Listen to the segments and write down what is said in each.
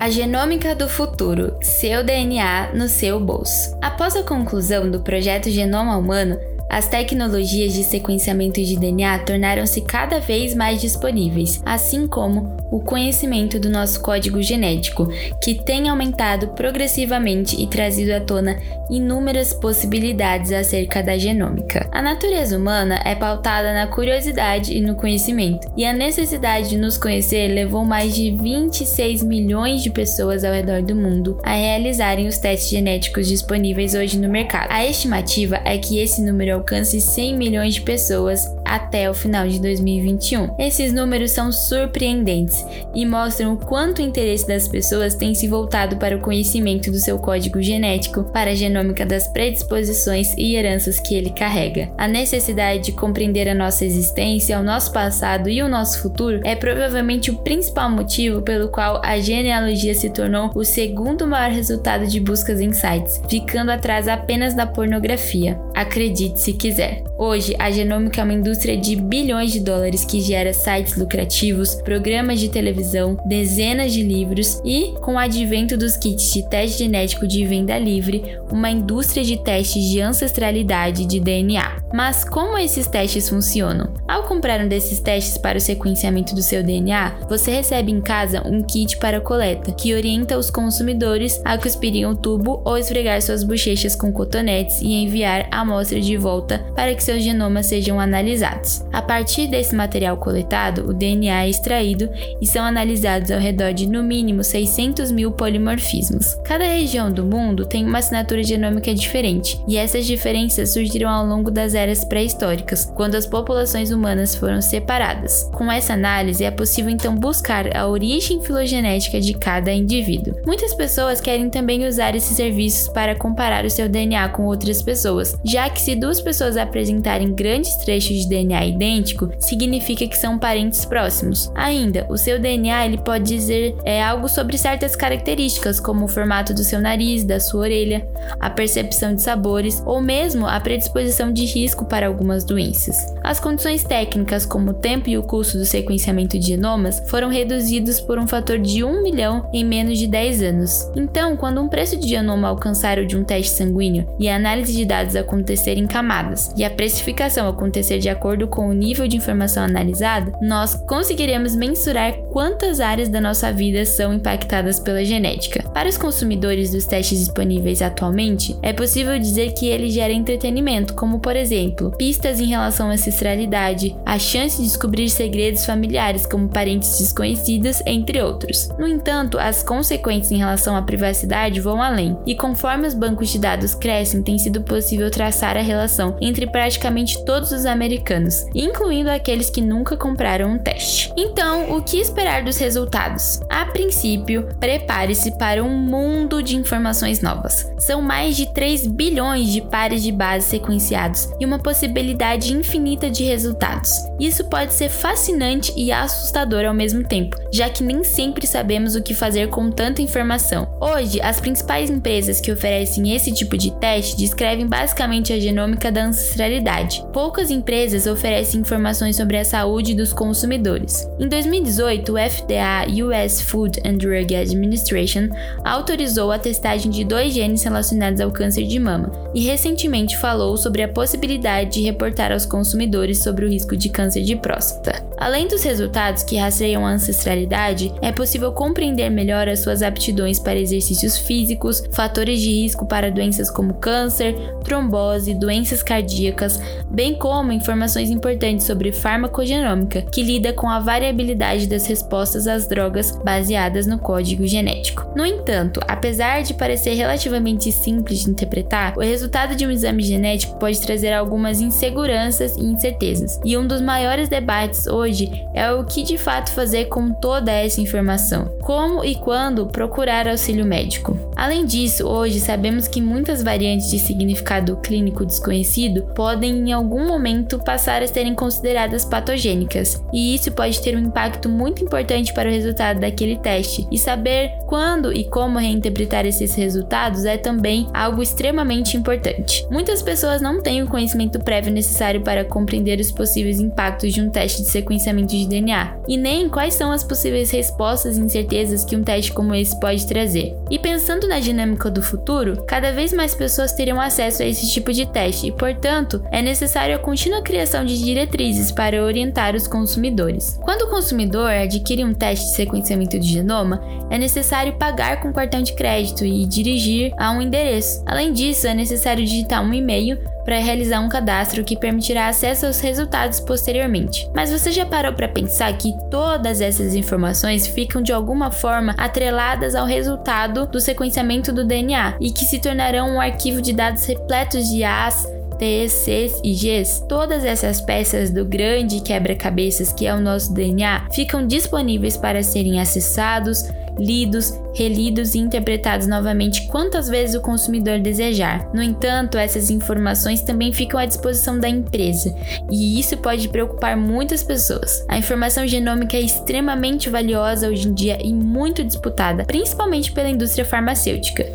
A genômica do futuro, seu DNA no seu bolso. Após a conclusão do projeto Genoma Humano, as tecnologias de sequenciamento de DNA tornaram-se cada vez mais disponíveis, assim como o conhecimento do nosso código genético, que tem aumentado progressivamente e trazido à tona inúmeras possibilidades acerca da genômica. A natureza humana é pautada na curiosidade e no conhecimento, e a necessidade de nos conhecer levou mais de 26 milhões de pessoas ao redor do mundo a realizarem os testes genéticos disponíveis hoje no mercado. A estimativa é que esse número alcance 100 milhões de pessoas até o final de 2021. Esses números são surpreendentes e mostram o quanto o interesse das pessoas tem se voltado para o conhecimento do seu código genético, para a genômica das predisposições e heranças que ele carrega. A necessidade de compreender a nossa existência, o nosso passado e o nosso futuro é provavelmente o principal motivo pelo qual a genealogia se tornou o segundo maior resultado de buscas em sites, ficando atrás apenas da pornografia. Acredite se quiser. Hoje, a genômica é uma indústria de bilhões de dólares que gera sites lucrativos, programas de televisão, dezenas de livros e, com o advento dos kits de teste genético de venda livre, uma indústria de testes de ancestralidade de DNA. Mas como esses testes funcionam? Ao comprar um desses testes para o sequenciamento do seu DNA, você recebe em casa um kit para coleta, que orienta os consumidores a cuspirem o tubo ou esfregar suas bochechas com cotonetes e enviar a amostra de volta para que seus genomas sejam analisados. A partir desse material coletado, o DNA é extraído e são analisados ao redor de no mínimo 600 mil polimorfismos. Cada região do mundo tem uma assinatura genômica diferente, e essas diferenças surgiram ao longo das eras pré-históricas, quando as populações humanas foram separadas. Com essa análise, é possível então buscar a origem filogenética de cada indivíduo. Muitas pessoas querem também usar esses serviços para comparar o seu DNA com outras pessoas, já que se duas pessoas apresentarem grandes trechos de DNA idêntico, significa que são parentes próximos. Ainda, o seu DNA ele pode dizer é, algo sobre certas características, como o formato do seu nariz, da sua orelha, a percepção de sabores ou mesmo a predisposição de risco para algumas doenças. As condições técnicas, como o tempo e o custo do sequenciamento de genomas, foram reduzidos por um fator de 1 milhão em menos de 10 anos. Então, quando um preço de genoma alcançar o de um teste sanguíneo e a análise de dados acontecer em camadas e a precificação acontecer de acordo com o nível de informação analisada, nós conseguiremos mensurar quantas áreas da nossa vida são impactadas pela genética. Para os consumidores dos testes disponíveis atualmente, é possível dizer que ele gera entretenimento, como por exemplo, pistas em relação à ancestralidade, a chance de descobrir segredos familiares como parentes desconhecidos, entre outros. No entanto, as consequências em relação à privacidade vão além, e conforme os bancos de dados crescem, tem sido possível traçar a relação entre praticamente todos os americanos, incluindo aqueles que nunca compraram um teste. Então, o que esperar dos resultados? A princípio, prepare-se para um mundo de informações novas. São mais de 3 bilhões de pares de base sequenciados e uma possibilidade infinita de resultados. Isso pode ser fascinante e assustador ao mesmo tempo, já que nem sempre sabemos o que fazer com tanta informação. Hoje, as principais empresas que oferecem esse tipo de teste descrevem basicamente a genômica da ancestralidade. Poucas empresas oferecem informações sobre a saúde dos consumidores. Em 2018, o FDA US Food and Drug Administration autorizou a testagem de dois genes relacionados ao câncer de mama e recentemente falou sobre a possibilidade de reportar aos consumidores sobre o risco de câncer de próstata. Além dos resultados que rastreiam a ancestralidade, é possível compreender melhor as suas aptidões para exercícios físicos, fatores de risco para doenças como câncer, trombose, doenças cardíacas, bem como informações importantes sobre farmacogenômica, que lida com a variabilidade das respostas às drogas baseadas no código genético. No entanto, apesar de parecer relativamente simples de interpretar, o resultado de um exame genético pode trazer algumas inseguranças e incertezas, e um dos maiores debates hoje é o que de fato fazer com toda essa informação. Como e quando procurar auxílio médico. Além disso, hoje sabemos que muitas variantes de significado clínico desconhecido podem em algum momento passar a serem consideradas patogênicas, e isso pode ter um impacto muito importante para o resultado daquele teste. E saber quando e como reinterpretar esses resultados é também algo extremamente importante. Muitas pessoas não têm o conhecimento conhecimento prévio necessário para compreender os possíveis impactos de um teste de sequenciamento de DNA, e nem quais são as possíveis respostas e incertezas que um teste como esse pode trazer. E pensando na dinâmica do futuro, cada vez mais pessoas terão acesso a esse tipo de teste e, portanto, é necessário a contínua criação de diretrizes para orientar os consumidores. Quando o consumidor adquire um teste de sequenciamento de genoma, é necessário pagar com cartão de crédito e dirigir a um endereço. Além disso, é necessário digitar um e-mail para realizar um cadastro que permitirá acesso aos resultados posteriormente. Mas você já parou para pensar que todas essas informações ficam de alguma forma atreladas ao resultado do sequenciamento do DNA e que se tornarão um arquivo de dados repletos de As, T, Cs e Gs, todas essas peças do grande quebra-cabeças que é o nosso DNA ficam disponíveis para serem acessados, lidos, relidos e interpretados novamente quantas vezes o consumidor desejar. No entanto, essas informações também ficam à disposição da empresa, e isso pode preocupar muitas pessoas. A informação genômica é extremamente valiosa hoje em dia e muito disputada, principalmente pela indústria farmacêutica.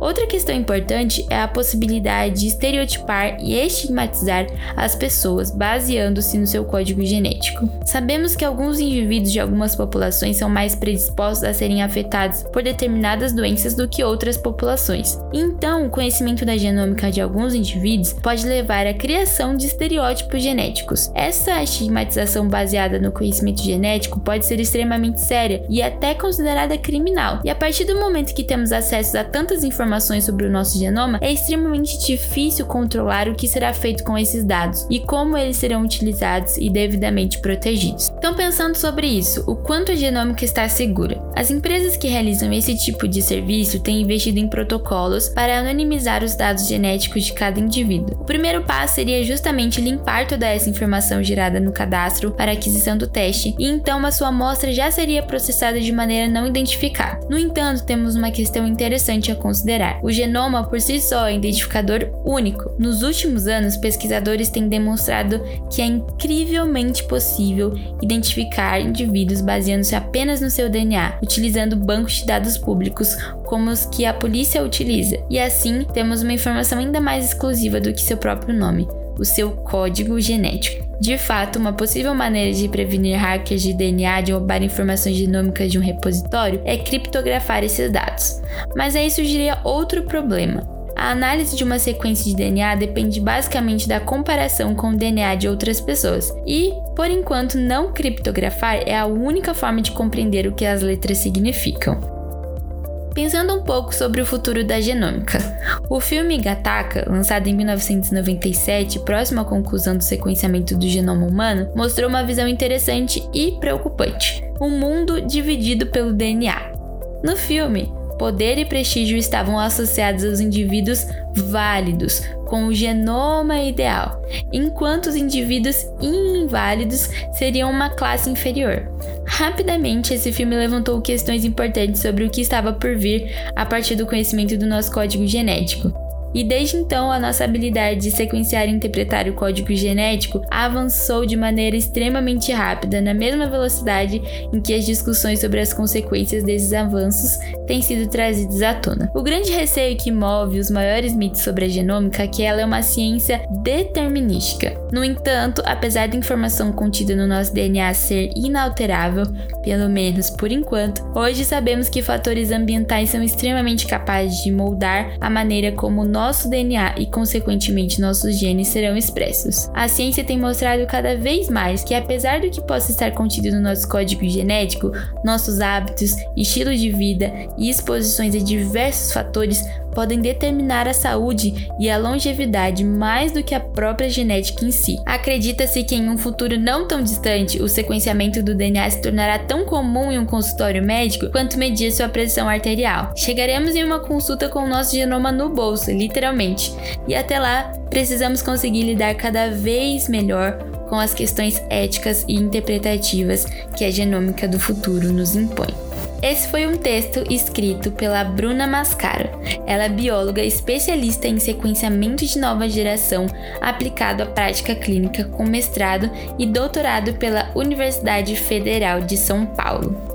Outra questão importante é a possibilidade de estereotipar e estigmatizar as pessoas baseando-se no seu código genético. Sabemos que alguns indivíduos de algumas populações são mais predispostos a serem afetados por determinadas doenças do que outras populações. Então, o conhecimento da genômica de alguns indivíduos pode levar à criação de estereótipos genéticos. Essa estigmatização baseada no conhecimento genético pode ser extremamente séria e até considerada criminal. E a partir do momento que temos acesso a tantas informações informações sobre o nosso genoma, é extremamente difícil controlar o que será feito com esses dados e como eles serão utilizados e devidamente protegidos. Então, pensando sobre isso, o quanto a genômica está segura? As empresas que realizam esse tipo de serviço têm investido em protocolos para anonimizar os dados genéticos de cada indivíduo. O primeiro passo seria justamente limpar toda essa informação gerada no cadastro para aquisição do teste, e então a sua amostra já seria processada de maneira não identificada. No entanto, temos uma questão interessante a considerar considerar. O genoma por si só é um identificador único. Nos últimos anos, pesquisadores têm demonstrado que é incrivelmente possível identificar indivíduos baseando-se apenas no seu DNA, utilizando bancos de dados públicos como os que a polícia utiliza. E assim, temos uma informação ainda mais exclusiva do que seu próprio nome o seu código genético. De fato, uma possível maneira de prevenir hackers de DNA de roubar informações genômicas de um repositório é criptografar esses dados. Mas aí surgiria outro problema. A análise de uma sequência de DNA depende basicamente da comparação com o DNA de outras pessoas, e, por enquanto, não criptografar é a única forma de compreender o que as letras significam. Pensando um pouco sobre o futuro da genômica. O filme Gattaca, lançado em 1997, próximo à conclusão do sequenciamento do genoma humano, mostrou uma visão interessante e preocupante: um mundo dividido pelo DNA. No filme, poder e prestígio estavam associados aos indivíduos válidos, com o genoma ideal, enquanto os indivíduos inválidos seriam uma classe inferior. Rapidamente, esse filme levantou questões importantes sobre o que estava por vir a partir do conhecimento do nosso código genético. E desde então, a nossa habilidade de sequenciar e interpretar o código genético avançou de maneira extremamente rápida, na mesma velocidade em que as discussões sobre as consequências desses avanços têm sido trazidas à tona. O grande receio que move os maiores mitos sobre a genômica é que ela é uma ciência determinística. No entanto, apesar da informação contida no nosso DNA ser inalterável, pelo menos por enquanto, hoje sabemos que fatores ambientais são extremamente capazes de moldar a maneira como nós nosso DNA e, consequentemente, nossos genes serão expressos. A ciência tem mostrado cada vez mais que, apesar do que possa estar contido no nosso código genético, nossos hábitos, estilo de vida e exposições a diversos fatores podem determinar a saúde e a longevidade mais do que a própria genética em si. Acredita-se que em um futuro não tão distante, o sequenciamento do DNA se tornará tão comum em um consultório médico quanto medir sua pressão arterial. Chegaremos em uma consulta com o nosso genoma no bolso, literalmente, e até lá precisamos conseguir lidar cada vez melhor com as questões éticas e interpretativas que a genômica do futuro nos impõe. Esse foi um texto escrito pela Bruna Mascaro. Ela é bióloga especialista em sequenciamento de nova geração aplicado à prática clínica com mestrado e doutorado pela Universidade Federal de São Paulo.